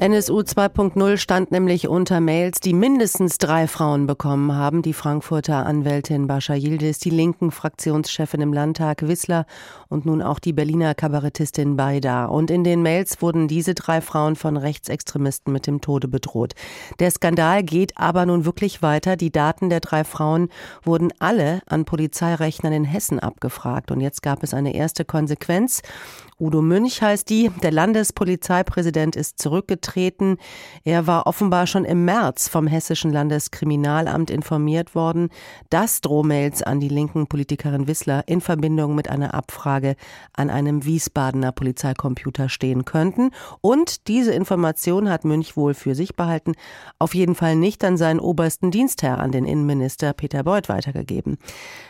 NSU 2.0 stand nämlich unter Mails, die mindestens drei Frauen bekommen haben. Die Frankfurter Anwältin Bascha Yildiz, die linken Fraktionschefin im Landtag Wissler und nun auch die Berliner Kabarettistin Baida. Und in den Mails wurden diese drei Frauen von Rechtsextremisten mit dem Tode bedroht. Der Skandal geht aber nun wirklich weiter. Die Daten der drei Frauen wurden alle an Polizeirechnern in Hessen abgefragt. Und jetzt gab es eine erste Konsequenz. Udo Münch heißt die. Der Landespolizeipräsident ist zurückgetreten. Er war offenbar schon im März vom Hessischen Landeskriminalamt informiert worden, dass Drohmails an die linken Politikerin Wissler in Verbindung mit einer Abfrage an einem Wiesbadener Polizeicomputer stehen könnten. Und diese Information hat Münch wohl für sich behalten, auf jeden Fall nicht an seinen obersten Dienstherr, an den Innenminister Peter Beuth weitergegeben.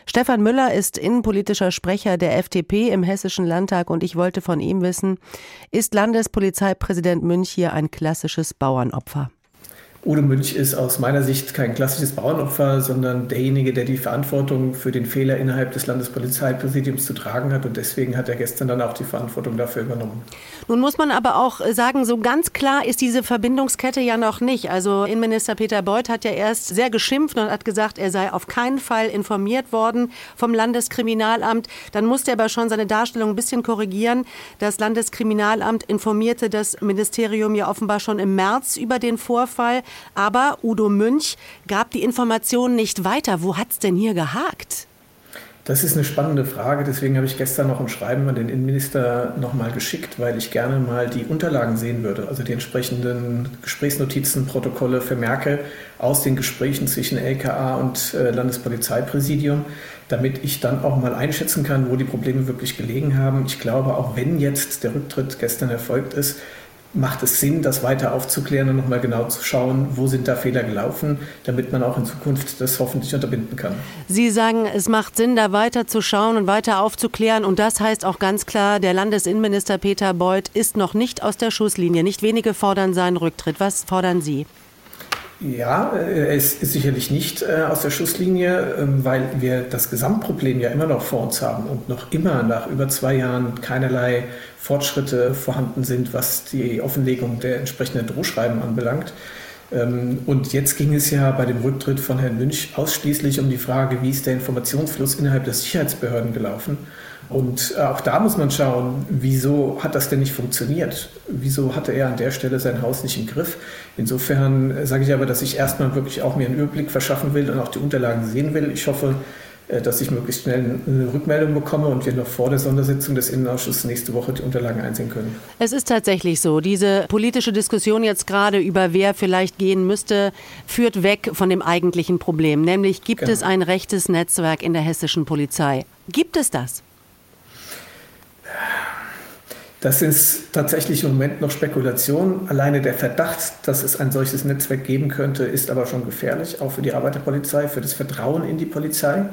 Stefan Müller ist innenpolitischer Sprecher der FDP im Hessischen Landtag und ich wollte von ihm wissen, ist Landespolizeipräsident Münch hier ein klassisches Bauernopfer? Udo Münch ist aus meiner Sicht kein klassisches Bauernopfer, sondern derjenige, der die Verantwortung für den Fehler innerhalb des Landespolizeipräsidiums zu tragen hat. Und deswegen hat er gestern dann auch die Verantwortung dafür übernommen. Nun muss man aber auch sagen, so ganz klar ist diese Verbindungskette ja noch nicht. Also Innenminister Peter Beuth hat ja erst sehr geschimpft und hat gesagt, er sei auf keinen Fall informiert worden vom Landeskriminalamt. Dann musste er aber schon seine Darstellung ein bisschen korrigieren. Das Landeskriminalamt informierte das Ministerium ja offenbar schon im März über den Vorfall. Aber Udo Münch gab die Informationen nicht weiter. Wo hat es denn hier gehakt? Das ist eine spannende Frage. Deswegen habe ich gestern noch ein Schreiben an den Innenminister nochmal geschickt, weil ich gerne mal die Unterlagen sehen würde, also die entsprechenden Gesprächsnotizen, Protokolle, Vermerke aus den Gesprächen zwischen LKA und äh, Landespolizeipräsidium, damit ich dann auch mal einschätzen kann, wo die Probleme wirklich gelegen haben. Ich glaube, auch wenn jetzt der Rücktritt gestern erfolgt ist, macht es Sinn, das weiter aufzuklären und nochmal genau zu schauen, wo sind da Fehler gelaufen, damit man auch in Zukunft das hoffentlich unterbinden kann. Sie sagen, es macht Sinn, da weiter zu schauen und weiter aufzuklären. Und das heißt auch ganz klar, der Landesinnenminister Peter Beuth ist noch nicht aus der Schusslinie. Nicht wenige fordern seinen Rücktritt. Was fordern Sie? Ja, äh, er ist, sicherlich nicht äh, aus der Schusslinie, ähm, weil wir das Gesamtproblem ja immer noch vor uns haben und noch immer nach über zwei Jahren keinerlei Fortschritte vorhanden sind, was die Offenlegung der entsprechenden Drohschreiben anbelangt. Ähm, und jetzt ging es ja bei dem Rücktritt von Herrn Münch ausschließlich um die Frage, wie ist der Informationsfluss innerhalb der Sicherheitsbehörden gelaufen. Und äh, auch da muss man schauen, wieso hat das denn nicht funktioniert? Wieso hatte er an der Stelle sein Haus nicht im Griff? Insofern äh, sage ich aber, dass ich erstmal wirklich auch mir einen Überblick verschaffen will und auch die Unterlagen sehen will. Ich hoffe, dass ich möglichst schnell eine Rückmeldung bekomme und wir noch vor der Sondersitzung des Innenausschusses nächste Woche die Unterlagen einsehen können. Es ist tatsächlich so, diese politische Diskussion jetzt gerade über wer vielleicht gehen müsste, führt weg von dem eigentlichen Problem, nämlich gibt genau. es ein rechtes Netzwerk in der hessischen Polizei? Gibt es das? Das ist tatsächlich im Moment noch Spekulation. Alleine der Verdacht, dass es ein solches Netzwerk geben könnte, ist aber schon gefährlich, auch für die Arbeiterpolizei, für das Vertrauen in die Polizei.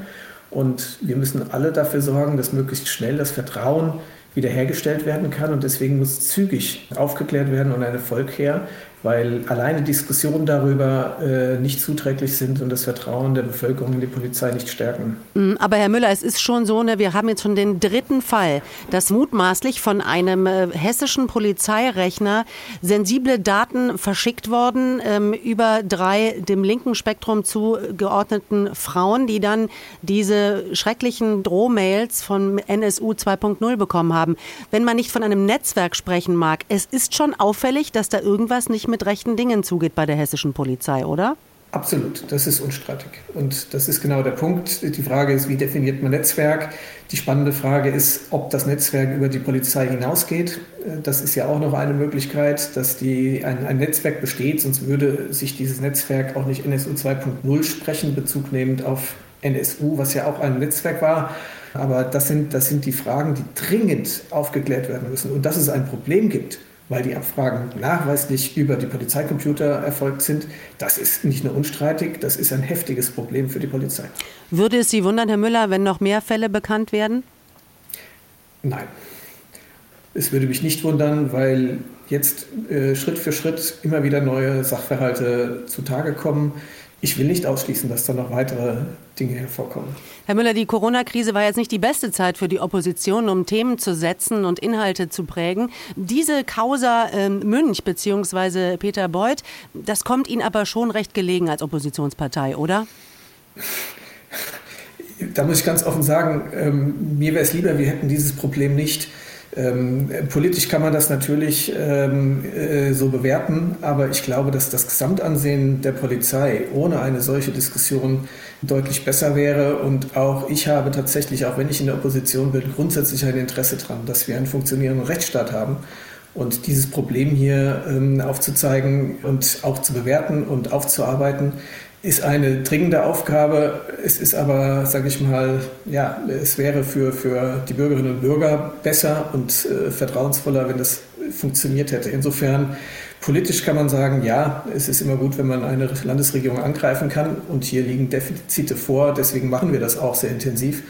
Und wir müssen alle dafür sorgen, dass möglichst schnell das Vertrauen wiederhergestellt werden kann. Und deswegen muss zügig aufgeklärt werden und ein Erfolg her, weil alleine Diskussionen darüber äh, nicht zuträglich sind und das Vertrauen der Bevölkerung in die Polizei nicht stärken. Mm, aber Herr Müller, es ist schon so, ne, wir haben jetzt schon den dritten Fall, dass mutmaßlich von einem äh, hessischen Polizeirechner sensible Daten verschickt worden ähm, über drei dem linken Spektrum zugeordneten Frauen, die dann diese schrecklichen Drohmails von NSU 2.0 bekommen haben. Wenn man nicht von einem Netzwerk sprechen mag, es ist schon auffällig, dass da irgendwas nicht mit rechten Dingen zugeht bei der hessischen Polizei, oder? Absolut, das ist unstreitig. Und das ist genau der Punkt. Die Frage ist, wie definiert man Netzwerk? Die spannende Frage ist, ob das Netzwerk über die Polizei hinausgeht. Das ist ja auch noch eine Möglichkeit, dass die, ein, ein Netzwerk besteht, sonst würde sich dieses Netzwerk auch nicht NSU 2.0 sprechen, Bezug nehmend auf NSU, was ja auch ein Netzwerk war. Aber das sind, das sind die Fragen, die dringend aufgeklärt werden müssen. Und dass es ein Problem gibt, weil die Abfragen nachweislich über die Polizeicomputer erfolgt sind. Das ist nicht nur unstreitig, das ist ein heftiges Problem für die Polizei. Würde es Sie wundern, Herr Müller, wenn noch mehr Fälle bekannt werden? Nein. Es würde mich nicht wundern, weil jetzt äh, Schritt für Schritt immer wieder neue Sachverhalte zutage kommen. Ich will nicht ausschließen, dass da noch weitere Dinge hervorkommen. Herr Müller, die Corona-Krise war jetzt nicht die beste Zeit für die Opposition, um Themen zu setzen und Inhalte zu prägen. Diese Causa äh, Münch bzw. Peter Beuth, das kommt Ihnen aber schon recht gelegen als Oppositionspartei, oder? Da muss ich ganz offen sagen, ähm, mir wäre es lieber, wir hätten dieses Problem nicht. Ähm, politisch kann man das natürlich ähm, äh, so bewerten, aber ich glaube, dass das Gesamtansehen der Polizei ohne eine solche Diskussion deutlich besser wäre. Und auch ich habe tatsächlich, auch wenn ich in der Opposition bin, grundsätzlich ein Interesse daran, dass wir einen funktionierenden Rechtsstaat haben. Und dieses Problem hier ähm, aufzuzeigen und auch zu bewerten und aufzuarbeiten, ist eine dringende Aufgabe. Es ist aber, sage ich mal, ja, es wäre für, für die Bürgerinnen und Bürger besser und äh, vertrauensvoller, wenn das funktioniert hätte. Insofern, politisch kann man sagen, ja, es ist immer gut, wenn man eine Landesregierung angreifen kann. Und hier liegen Defizite vor. Deswegen machen wir das auch sehr intensiv.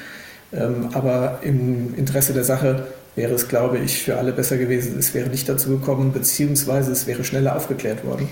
Ähm, aber im Interesse der Sache wäre es, glaube ich, für alle besser gewesen. Es wäre nicht dazu gekommen, beziehungsweise es wäre schneller aufgeklärt worden.